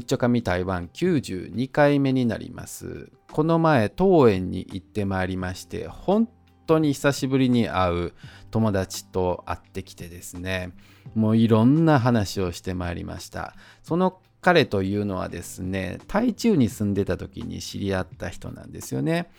一丁紙台湾92回目になります。この前、桃園に行ってまいりまして、本当に久しぶりに会う友達と会ってきてですね、もういろんな話をしてまいりました。その彼というのはですね、台中に住んでた時に知り合った人なんですよね。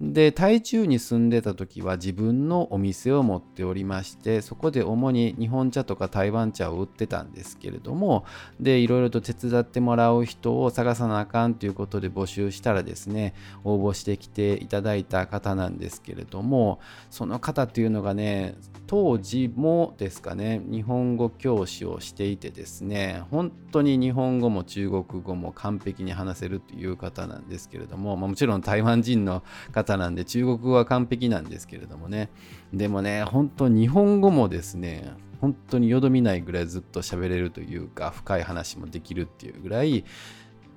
で台中に住んでた時は自分のお店を持っておりましてそこで主に日本茶とか台湾茶を売ってたんですけれどもでいろいろと手伝ってもらう人を探さなあかんということで募集したらですね応募してきていただいた方なんですけれどもその方っていうのがね当時もですかね日本語教師をしていてですね本当に日本語も中国語も完璧に話せるという方なんですけれども、まあ、もちろん台湾人の方方なんで中国語は完璧なんですけれどもね。でもね本当日本語もですね本当によどみないぐらいずっと喋れるというか深い話もできるっていうぐらい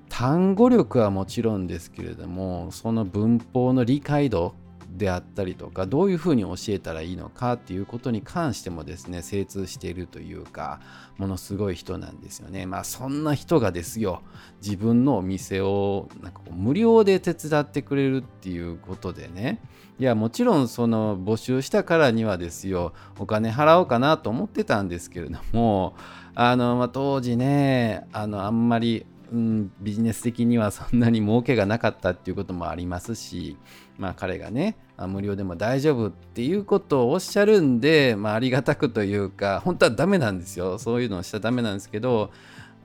単語力はもちろんですけれどもその文法の理解度であったりとかどういうふうに教えたらいいのかっていうことに関してもですね精通しているというかものすごい人なんですよね。まあそんな人がですよ自分のお店をなんかこう無料で手伝ってくれるっていうことでね。いやもちろんその募集したからにはですよお金払おうかなと思ってたんですけれどもあの、まあ、当時ねあのあんまりうん、ビジネス的にはそんなに儲けがなかったっていうこともありますし、まあ、彼がね無料でも大丈夫っていうことをおっしゃるんで、まあ、ありがたくというか本当はダメなんですよ。そういうのをしちゃダメなんですけど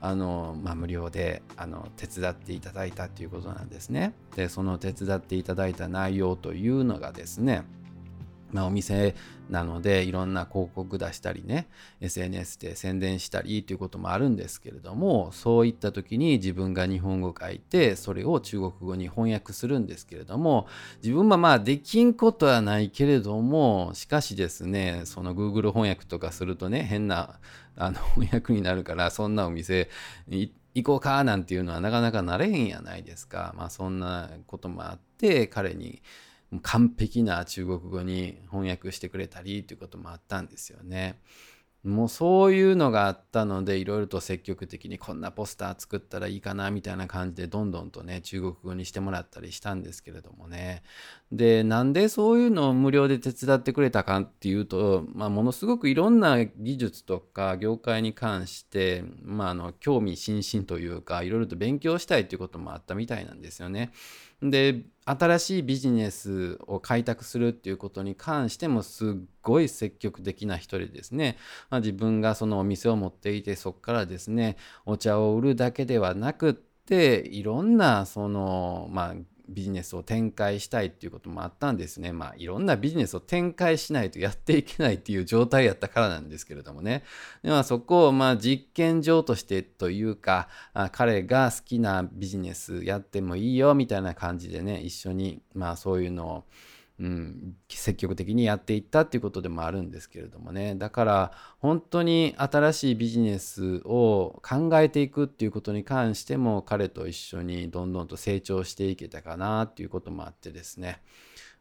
あの、まあ、無料であの手伝っていただいたっていうことなんですね。でその手伝っていただいた内容というのがですねまあ、お店なのでいろんな広告出したりね SNS で宣伝したりということもあるんですけれどもそういった時に自分が日本語書いてそれを中国語に翻訳するんですけれども自分はまあできんことはないけれどもしかしですねその Google 翻訳とかするとね変なあの 翻訳になるからそんなお店行こうかなんていうのはなかなかなれへんやないですか。まあそんなこともあって彼に完璧な中国語に翻訳してくれたりということもあったんですよね。もうそういうのがあったのでいろいろと積極的にこんなポスター作ったらいいかなみたいな感じでどんどんとね中国語にしてもらったりしたんですけれどもねでなんでそういうのを無料で手伝ってくれたかっていうと、まあ、ものすごくいろんな技術とか業界に関して、まあ、あの興味津々というかいろいろと勉強したいっていうこともあったみたいなんですよね。で新しいビジネスを開拓するっていうことに関してもすっごい積極的な一人でですね、まあ、自分がそのお店を持っていてそこからですねお茶を売るだけではなくっていろんなそのまあビジネスを展開したいっていうこともあったんですね。まあいろんなビジネスを展開しないとやっていけないっていう状態やったからなんですけれどもね。でまあそこをまあ実験場としてというかあ彼が好きなビジネスやってもいいよみたいな感じでね一緒にまあそういうのをうん、積極的にやっていったっていうことでもあるんですけれどもねだから本当に新しいビジネスを考えていくっていうことに関しても彼と一緒にどんどんと成長していけたかなっていうこともあってですね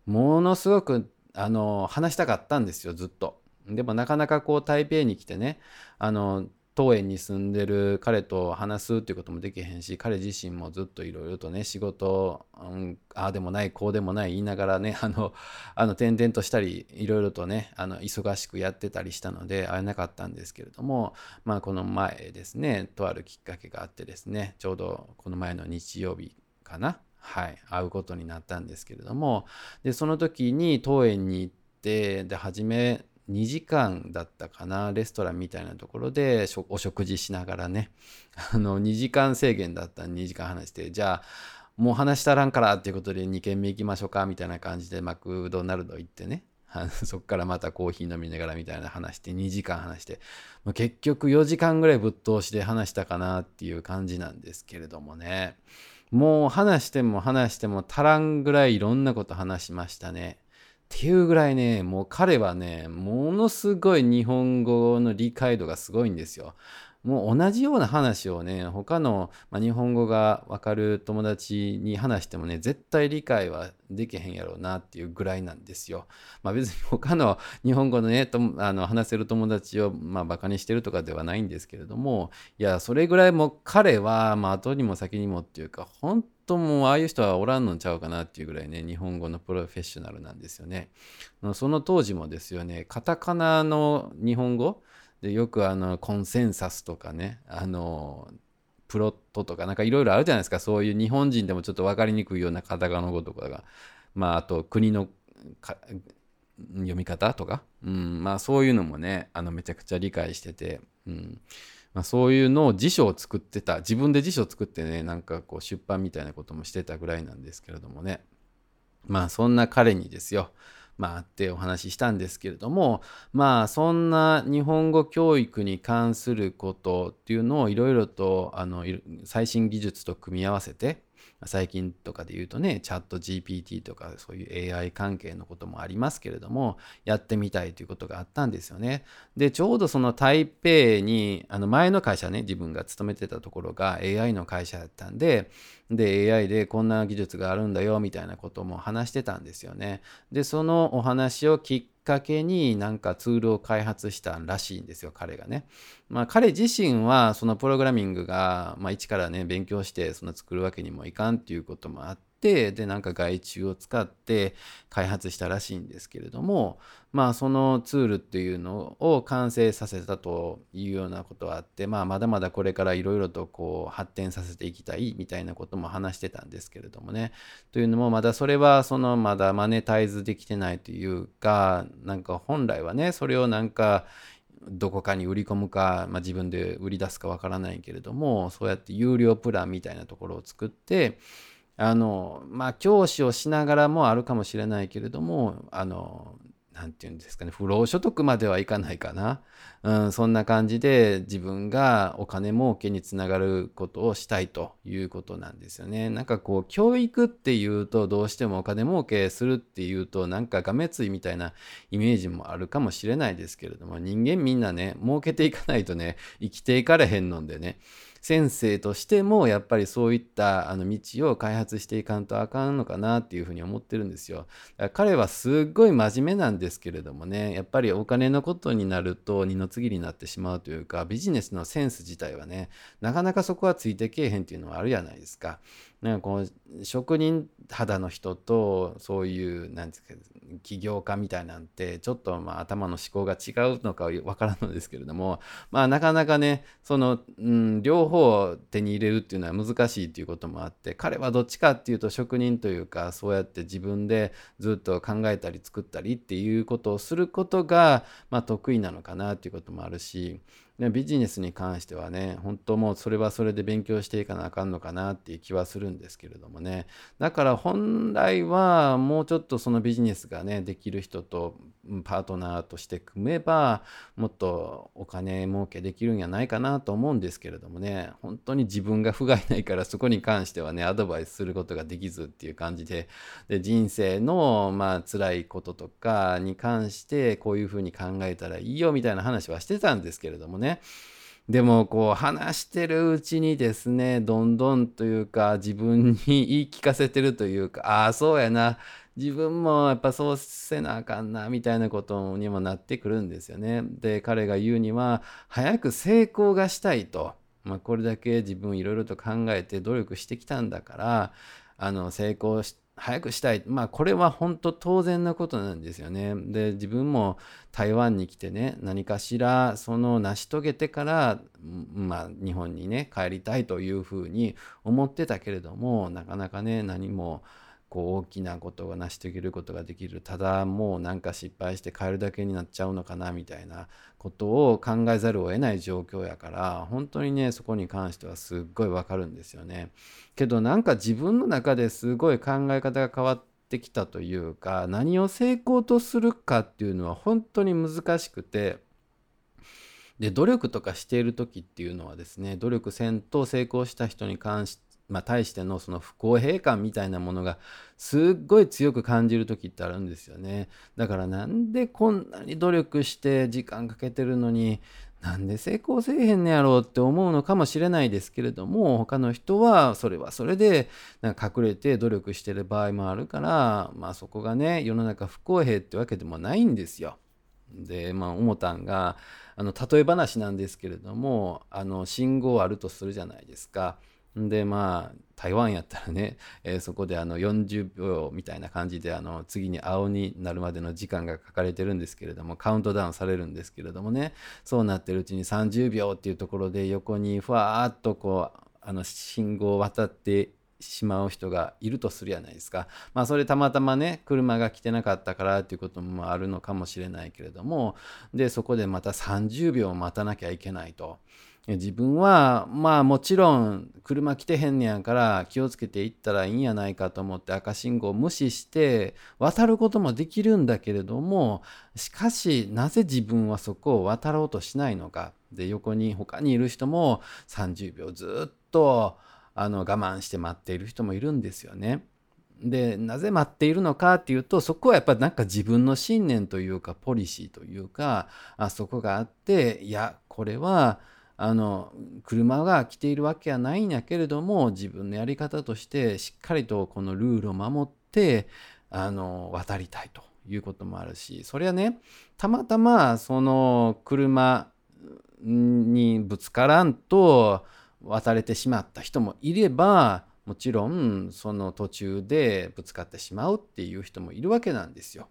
ものすごくあの話したかったんですよずっと。でもなかなかこう台北に来てねあの当園に住んでる彼と話すっていうこともできへんし彼自身もずっといろいろとね仕事、うん、ああでもないこうでもない言いながらね あのあの転々としたりいろいろとねあの忙しくやってたりしたので会えなかったんですけれどもまあこの前ですねとあるきっかけがあってですねちょうどこの前の日曜日かなはい、会うことになったんですけれどもでその時に当園に行ってで初め2時間だったかなレストランみたいなところでお食事しながらね。あの2時間制限だったんで2時間話してじゃあもう話したらんからっていうことで2軒目行きましょうかみたいな感じでマクドナルド行ってね。そっからまたコーヒー飲みながらみたいな話して2時間話して結局4時間ぐらいぶっ通しで話したかなっていう感じなんですけれどもね。もう話しても話しても足らんぐらいいろんなこと話しましたね。っていうぐらいね、もう彼はね、ものすごい日本語の理解度がすごいんですよ。もう同じような話をね他の、まあ、日本語が分かる友達に話してもね絶対理解はできへんやろうなっていうぐらいなんですよ。まあ、別に他の日本語のねとあの話せる友達をまあバカにしてるとかではないんですけれどもいやそれぐらいもう彼はまあ後にも先にもっていうか本当もああいう人はおらんのちゃうかなっていうぐらいね日本語のプロフェッショナルなんですよね。その当時もですよねカタカナの日本語でよくあのコンセンサスとかねあのプロットとかなんかいろいろあるじゃないですか。そういう日本人でもちょっと分かりにくいようなカタカナ語とかが。まああと国の読み方とか、うん、まあそういうのもねあのめちゃくちゃ理解してて、うん。まあ、そういうのを辞書を作ってた自分で辞書を作ってねなんかこう出版みたいなこともしてたぐらいなんですけれどもね。まあそんな彼にですよ。まあ、ってお話ししたんですけれどもまあそんな日本語教育に関することっていうのをいろいろとあの最新技術と組み合わせて最近とかで言うとねチャット GPT とかそういう AI 関係のこともありますけれどもやってみたいということがあったんですよね。でちょうどその台北にあの前の会社ね自分が勤めてたところが AI の会社だったんでで AI でこんな技術があるんだよみたいなことも話してたんですよね。でそのお話をきっかけになんかツールを開発したらしいんですよ彼がね。まあ彼自身はそのプログラミングが、まあ、一からね勉強してその作るわけにもいかんっていうこともあっててでなんか外注を使って開発したらしいんですけれどもまあそのツールっていうのを完成させたというようなことはあってまあまだまだこれからいろいろとこう発展させていきたいみたいなことも話してたんですけれどもね。というのもまだそれはそのまだマネタイズできてないというかなんか本来はねそれをなんかどこかに売り込むか、まあ、自分で売り出すかわからないけれどもそうやって有料プランみたいなところを作ってあのまあ教師をしながらもあるかもしれないけれどもあの何て言うんですかね不労所得まではいかないかな、うん、そんな感じで自分がお金儲けにつながることをしたいということなんですよね。なんかこう教育っていうとどうしてもお金儲けするっていうとなんかがめついみたいなイメージもあるかもしれないですけれども人間みんなね儲けていかないとね生きていかれへんのでね。先生としてもやっぱりそういったあの道を開発していかんとあかんのかなっていうふうに思ってるんですよ。だから彼はすっごい真面目なんですけれどもねやっぱりお金のことになると二の次になってしまうというかビジネスのセンス自体はねなかなかそこはついてけえへんっていうのはあるじゃないですか。なんかこう職人肌の人とそういうなんですか起業家みたいなんてちょっとまあ頭の思考が違うのかわからんのですけれども まあなかなかねその、うん、両方手に入れるっていうのは難しいっていうこともあって彼はどっちかっていうと職人というかそうやって自分でずっと考えたり作ったりっていうことをすることが、まあ、得意なのかなっていうこともあるしね、ビジネスに関してはね、本当もうそれはそれで勉強していかなあかんのかなっていう気はするんですけれどもね。だから本来はもうちょっとそのビジネスがね、できる人とパートナーとして組めば、もっとお金儲けできるんやないかなと思うんですけれどもね、本当に自分が不甲斐ないからそこに関してはね、アドバイスすることができずっていう感じで、で人生のまあ辛いこととかに関してこういうふうに考えたらいいよみたいな話はしてたんですけれどもね、ね。でもこう話してるうちにですねどんどんというか自分に言い聞かせてるというかああそうやな自分もやっぱそうせなあかんなみたいなことにもなってくるんですよね。で彼が言うには早く成功がしたいと、まあ、これだけ自分いろいろと考えて努力してきたんだからあの成功して早くしたい。まあこれは本当当然なことなんですよね。で自分も台湾に来てね何かしらその成し遂げてからまあ日本にね帰りたいというふうに思ってたけれどもなかなかね何もこう大きなことが成し遂げることができるただもうなんか失敗して変えるだけになっちゃうのかなみたいなことを考えざるを得ない状況やから本当にねそこに関してはすっごいわかるんですよね。けどなんか自分の中ですごい考え方が変わってきたというか何を成功とするかっていうのは本当に難しくて。で努力とかしている時っていうのはですね努力せんと成功した人に関してまあ、対してのその不公平感みたいなものがすっごい強く感じる時ってあるんですよね。だからなんでこんなに努力して時間かけてるのになんで成功せえへんねやろうって思うのかもしれないですけれども他の人はそれはそれでなんか隠れて努力してる場合もあるからまあそこがね世の中不公平ってわけでもないんですよ。でまあ思たんがあの例え話なんですけれどもあの信号あるとするじゃないですか。でまあ台湾やったらね、えー、そこであの40秒みたいな感じであの次に青になるまでの時間が書かれてるんですけれどもカウントダウンされるんですけれどもねそうなってるうちに30秒っていうところで横にふわーっとこうあの信号を渡ってしまう人がいるとするじゃないですか。まあそれたまたまね車が来てなかったからっていうこともあるのかもしれないけれどもでそこでまた30秒待たなきゃいけないと。自分はまあもちろん車来てへんねやから気をつけていったらいいんやないかと思って赤信号を無視して渡ることもできるんだけれどもしかしなぜ自分はそこを渡ろうとしないのかで横に他にいる人も30秒ずっとあの我慢して待っている人もいるんですよね。でなぜ待っているのかっていうとそこはやっぱなんか自分の信念というかポリシーというかあそこがあっていやこれはあの車が来ているわけはないんやけれども自分のやり方としてしっかりとこのルールを守ってあの渡りたいということもあるしそれはねたまたまその車にぶつからんと渡れてしまった人もいればもちろんその途中でぶつかってしまうっていう人もいるわけなんですよ。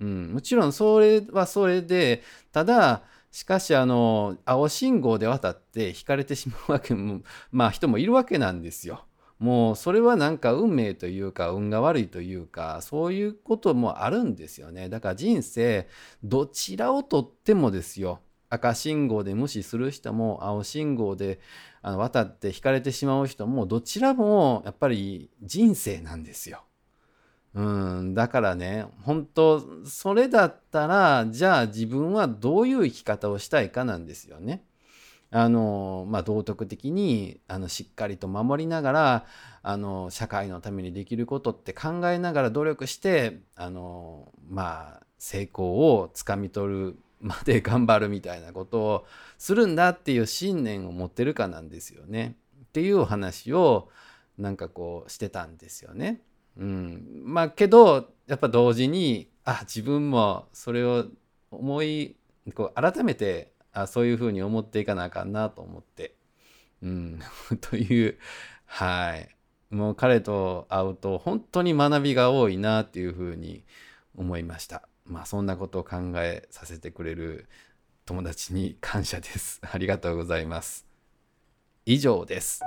うん、もちろんそれはそれでただしかしあの青信号で渡って引かれてしまうわけも まあ人もいるわけなんですよ。もうそれはなんか運命というか運が悪いというかそういうこともあるんですよね。だから人生どちらをとってもですよ赤信号で無視する人も青信号で渡って引かれてしまう人もどちらもやっぱり人生なんですよ。うん、だからね本当それだったらじゃあ自分はどういう生き方をしたいかなんですよね。あのまあ、道徳的にあのしっかりと守りながらあの社会のためにできることって考えながら努力してあの、まあ、成功をつかみ取るまで頑張るみたいなことをするんだっていう信念を持ってるかなんですよね。っていうお話をなんかこうしてたんですよね。うん、まあけどやっぱ同時にあ自分もそれを思いこう改めてあそういうふうに思っていかなあかんなと思って、うん、というはい。もう彼と会うと本当に学びが多いなっていうふうに思いました。まあそんなことを考えさせてくれる友達に感謝です。ありがとうございます。以上です。